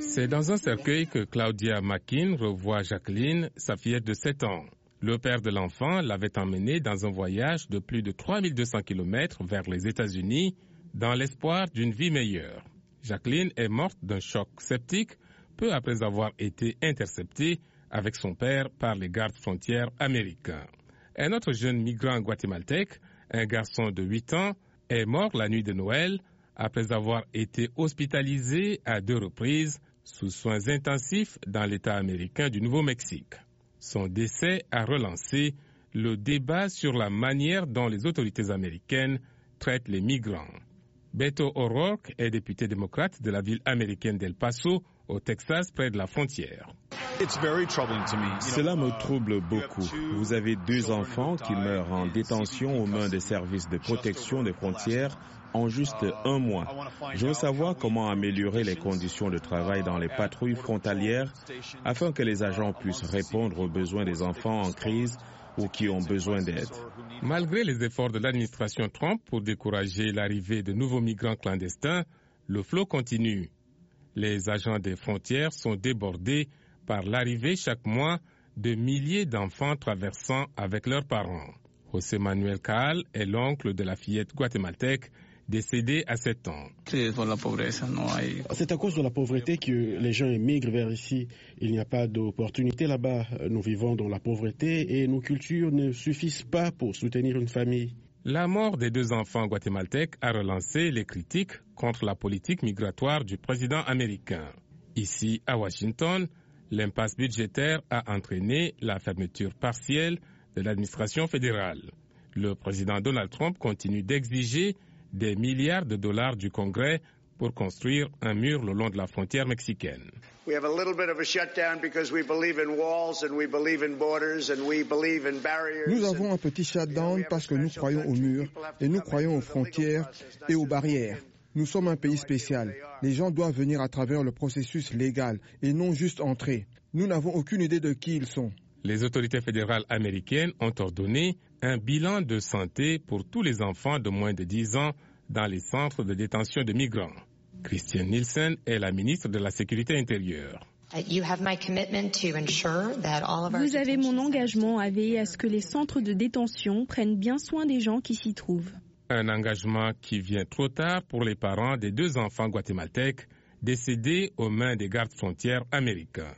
C'est dans un cercueil que Claudia Makin revoit Jacqueline, sa fillette de 7 ans. Le père de l'enfant l'avait emmenée dans un voyage de plus de 3200 km vers les États-Unis dans l'espoir d'une vie meilleure. Jacqueline est morte d'un choc septique peu après avoir été interceptée avec son père par les gardes frontières américains. Un autre jeune migrant guatémaltèque, un garçon de 8 ans, est mort la nuit de Noël après avoir été hospitalisé à deux reprises sous soins intensifs dans l'État américain du Nouveau-Mexique. Son décès a relancé le débat sur la manière dont les autorités américaines traitent les migrants. Beto O'Rourke est député démocrate de la ville américaine d'El Paso, au Texas, près de la frontière. Cela me trouble beaucoup. Vous avez deux enfants qui meurent en détention aux mains des services de protection des frontières en juste un mois. Je veux savoir comment améliorer les conditions de travail dans les patrouilles frontalières afin que les agents puissent répondre aux besoins des enfants en crise ou qui ont besoin d'aide. Malgré les efforts de l'administration Trump pour décourager l'arrivée de nouveaux migrants clandestins, le flot continue. Les agents des frontières sont débordés par l'arrivée chaque mois de milliers d'enfants traversant avec leurs parents. José Manuel Caal est l'oncle de la fillette guatémaltèque décédée à 7 ans. C'est à cause de la pauvreté que les gens émigrent vers ici. Il n'y a pas d'opportunité là-bas. Nous vivons dans la pauvreté et nos cultures ne suffisent pas pour soutenir une famille. La mort des deux enfants guatémaltèques a relancé les critiques contre la politique migratoire du président américain. Ici, à Washington, l'impasse budgétaire a entraîné la fermeture partielle de l'administration fédérale. Le président Donald Trump continue d'exiger des milliards de dollars du Congrès pour construire un mur le long de la frontière mexicaine. Nous avons un petit shutdown parce que nous croyons aux murs et nous croyons aux frontières et aux barrières. Nous sommes un pays spécial. Les gens doivent venir à travers le processus légal et non juste entrer. Nous n'avons aucune idée de qui ils sont. Les autorités fédérales américaines ont ordonné un bilan de santé pour tous les enfants de moins de 10 ans dans les centres de détention de migrants. Christian Nielsen est la ministre de la Sécurité intérieure. Vous avez mon engagement à veiller à ce que les centres de détention prennent bien soin des gens qui s'y trouvent. Un engagement qui vient trop tard pour les parents des deux enfants guatémaltèques décédés aux mains des gardes frontières américains.